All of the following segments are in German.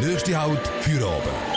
Nächste Halt für oben.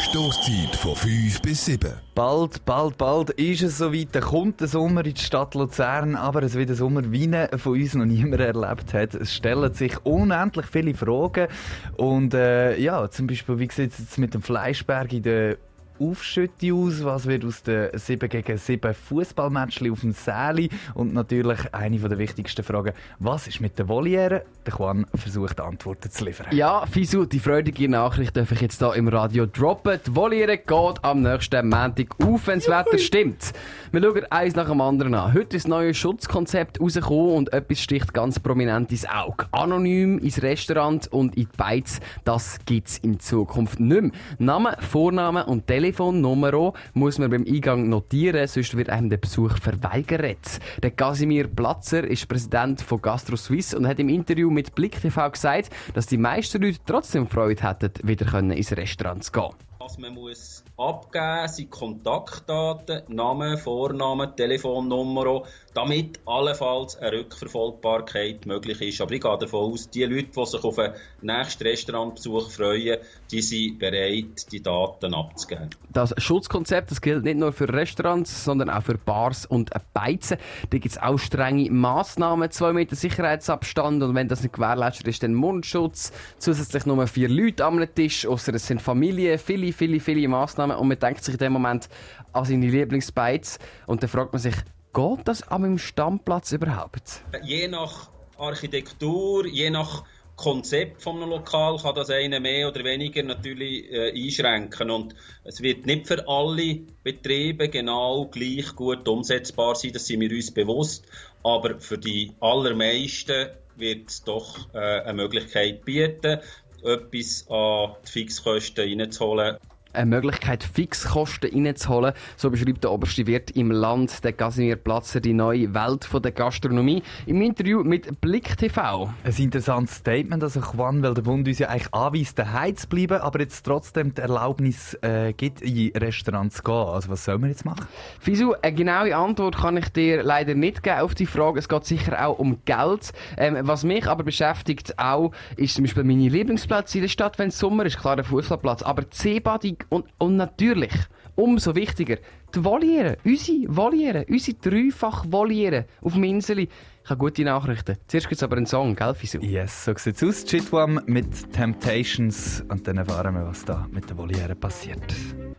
Stoßzeit von 5 bis 7. Bald, bald, bald ist es soweit. Da kommt der Sommer in die Stadt Luzern, aber es wird ein Sommer, wie ihn von uns noch niemand erlebt hat. Es stellen sich unendlich viele Fragen. Und äh, ja, zum Beispiel, wie sieht es jetzt mit dem Fleischberg in der Aufschütte aus? Was wird aus den 7 gegen 7 Fußballmatchen auf dem Säli? Und natürlich eine der wichtigsten Fragen, was ist mit den Volieren? Der Juan versucht Antworten zu liefern. Ja, Fisu, die freudige Nachricht darf ich jetzt hier im Radio droppen. Die Voliere geht am nächsten Montag auf, wenn das Wetter stimmt. Wir schauen eins nach dem anderen an. Heute ist das neue Schutzkonzept rausgekommen und etwas sticht ganz prominent ins Auge. Anonym ins Restaurant und in die Beiz, das gibt es in Zukunft nicht mehr. Name, Vorname und Telefonnummer muss man beim Eingang notieren, sonst wird einem der Besuch verweigert. Der Casimir Platzer ist Präsident von Gastro Suisse und hat im Interview mit Blick TV gesagt, dass die meisten Leute trotzdem Freude hätten, wieder ins Restaurant zu gehen. Was man muss abgeben sind Kontaktdaten, Name, Vorname, Telefonnummer, damit allenfalls eine Rückverfolgbarkeit möglich ist. Aber ich gehe davon aus, die Leute, die sich auf einen nächsten Restaurantbesuch freuen, die sind bereit, die Daten abzugeben. Das Schutzkonzept das gilt nicht nur für Restaurants, sondern auch für Bars und Beizen. Da gibt es auch strenge Massnahmen, zwei Meter Sicherheitsabstand und wenn das nicht gewährleistet ist, dann Mundschutz, zusätzlich nur vier Leute am Tisch, außer es sind Familien, viele, viele, viele Massnahmen und man denkt sich in dem Moment an seine Lieblingsbeiz und dann fragt man sich, geht das an meinem Stammplatz überhaupt? Je nach Architektur, je nach Konzept von einem Lokal kann das eine mehr oder weniger natürlich äh, einschränken und es wird nicht für alle Betriebe genau gleich gut umsetzbar sein, das sind wir uns bewusst, aber für die allermeisten wird es doch äh, eine Möglichkeit bieten, etwas an die Fixkosten reinzuholen eine Möglichkeit, Fixkosten reinzuholen. So beschreibt der oberste Wirt im Land, der Casimir Platzer, die neue Welt der Gastronomie im Interview mit Blick TV. Ein interessantes Statement, also Juan, weil der Bund uns ja eigentlich anweist, daheim zu bleiben, aber jetzt trotzdem die Erlaubnis äh, gibt, in Restaurants zu gehen. Also was sollen wir jetzt machen? Fisu, eine genaue Antwort kann ich dir leider nicht geben auf die Frage. Es geht sicher auch um Geld. Ähm, was mich aber beschäftigt auch, ist zum Beispiel meine Lieblingsplätze in der Stadt, wenn es Sommer ist, klar der Fußballplatz, aber Seebadung und, und natürlich, umso wichtiger, die Voliere, unsere Voliere, unsere dreifach Voliere auf dem Inseli. Ich habe gute Nachrichten. Zuerst gibt es aber einen Song, gell, Fisu? Yes, so sieht es aus. Chitwam mit Temptations und dann erfahren wir, was da mit der Voliere passiert.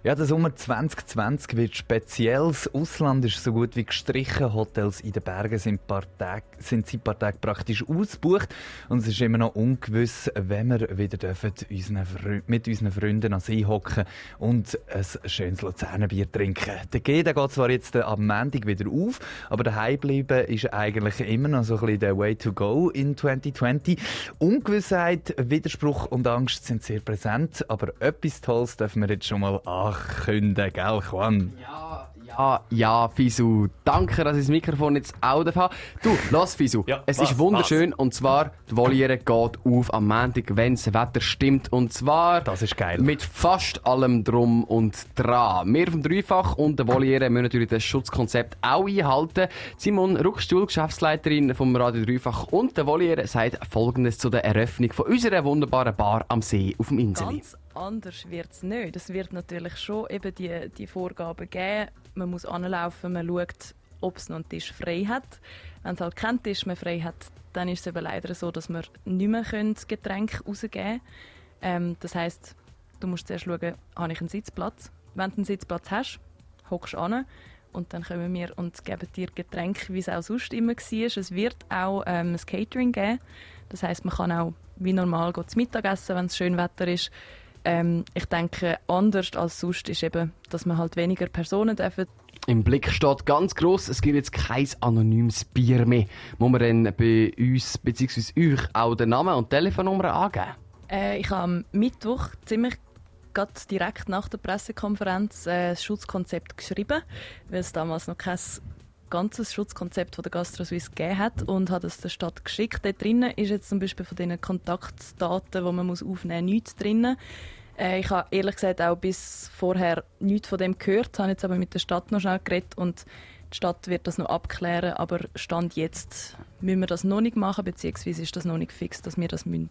Ja, der Sommer 2020 wird speziell. Das Ausland ist so gut wie gestrichen. Hotels in den Bergen sind, paar Tage, sind seit ein paar Tagen praktisch ausgebucht. Und es ist immer noch ungewiss, wenn wir wieder dürfen, unseren mit unseren Freunden an See hocken und ein schönes Luzerner Bier trinken. Der G der geht zwar jetzt am Montag wieder auf, aber daheim bleiben ist eigentlich immer noch so ein bisschen der Way to go in 2020. Ungewissheit, Widerspruch und Angst sind sehr präsent, aber etwas Tolles dürfen wir jetzt schon mal ankündigen, gell, Juan? Ja, ja, ja, Fisu. Danke, dass ich das Mikrofon jetzt auch habe. Du, lass Fisu. Ja, es was, ist wunderschön was? und zwar, die Voliere geht auf am Montag, wenn das Wetter stimmt und zwar das ist geil. mit fast allem Drum und Dran. Wir vom Dreifach und der Voliere müssen natürlich das Schutzkonzept auch einhalten. Simon Ruckstuhl, Geschäftsleiterin vom Radio Dreifach und der Voliere sagt Folgendes zu der Eröffnung von unserer wunderbaren Bar am See auf dem Inseli. Ganz anders wird es nicht. Es wird natürlich schon eben die, die Vorgaben geben. Man muss anlaufen, man schaut, ob es noch einen Tisch frei hat. Wenn es halt keinen Tisch mehr frei hat, dann ist es eben leider so, dass wir nicht mehr Getränke rausgeben können. Ähm, das heisst, du musst zuerst schauen, habe ich einen Sitzplatz. Wenn du einen Sitzplatz hast, hockst du an und dann kommen wir und geben dir Getränke, wie es auch sonst immer war. Es wird auch ähm, ein Catering geben. Das heißt, man kann auch wie normal zu Mittag essen, wenn es schön Wetter ist. Ähm, ich denke, anders als sonst ist eben, dass man halt weniger Personen dürfen. Im Blick steht ganz groß, es gibt jetzt kein anonymes Bier mehr. Muss man dann bei uns bzw. euch auch den Namen und Telefonnummer angeben? Äh, ich habe am Mittwoch ziemlich gerade direkt nach der Pressekonferenz äh, das Schutzkonzept geschrieben, weil es damals noch kein ganzes Schutzkonzept von der Gastro Suisse gegeben hat und hat es der Stadt geschickt. Dort drinnen ist jetzt zum Beispiel von den Kontaktdaten, die man muss aufnehmen muss, nichts drin. Äh, ich habe ehrlich gesagt auch bis vorher nichts von dem gehört, habe jetzt aber mit der Stadt noch schnell geredet und die Stadt wird das noch abklären, aber Stand jetzt müssen wir das noch nicht machen, beziehungsweise ist das noch nicht fix, dass wir das müssen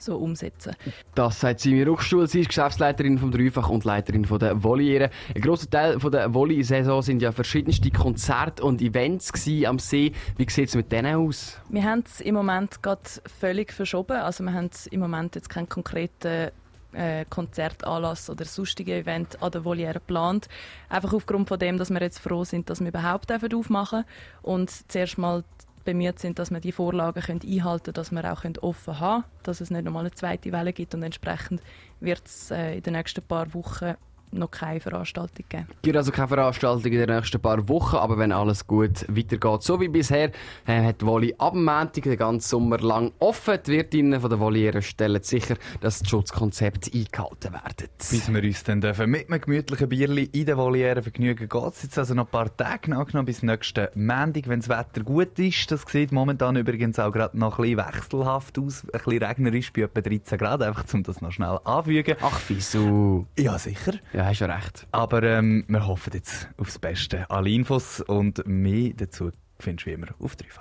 so umsetzen. Das sagt Simi Ruchstuhl. Sie ist Geschäftsleiterin vom Dreifach und Leiterin von der Voliere. Ein grosser Teil von der Volley-Saison sind ja verschiedenste Konzerte und Events am See. Wie sieht es mit denen aus? Wir haben es im Moment gerade völlig verschoben. Also wir haben im Moment jetzt keinen konkreten äh, Konzertanlass oder sonstige Event an der Voliere geplant. Einfach aufgrund von dem, dass wir jetzt froh sind, dass wir überhaupt aufmachen dürfen und zuerst mal bemüht sind, dass wir die Vorlagen können einhalten können, dass wir auch offen haben können, dass es nicht nochmal eine zweite Welle gibt und entsprechend wird es äh, in den nächsten paar Wochen noch keine Veranstaltung geben. Es gibt also keine Veranstaltung in den nächsten paar Wochen, aber wenn alles gut weitergeht, so wie bisher, äh, hat die Volley ab dem Montag den ganzen Sommer lang offen. Die Wirtinnen von der Voliere stellen sicher, dass die Schutzkonzepte eingehalten werden. Bis wir uns dann dürfen mit einem gemütlichen Bierli in der Voliere vergnügen, geht es jetzt also noch ein paar Tage nachgenommen bis nächsten Montag, wenn das Wetter gut ist. Das sieht momentan übrigens auch gerade noch ein bisschen wechselhaft aus, ein bisschen regnerisch bei etwa 13 Grad, einfach um das noch schnell anfügen. Ach, wieso? Ja, sicher. Ja. Ja, hast du recht. Aber ähm, wir hoffen jetzt aufs Beste. Alle Infos und mehr dazu findest du wie immer auf Dreifach.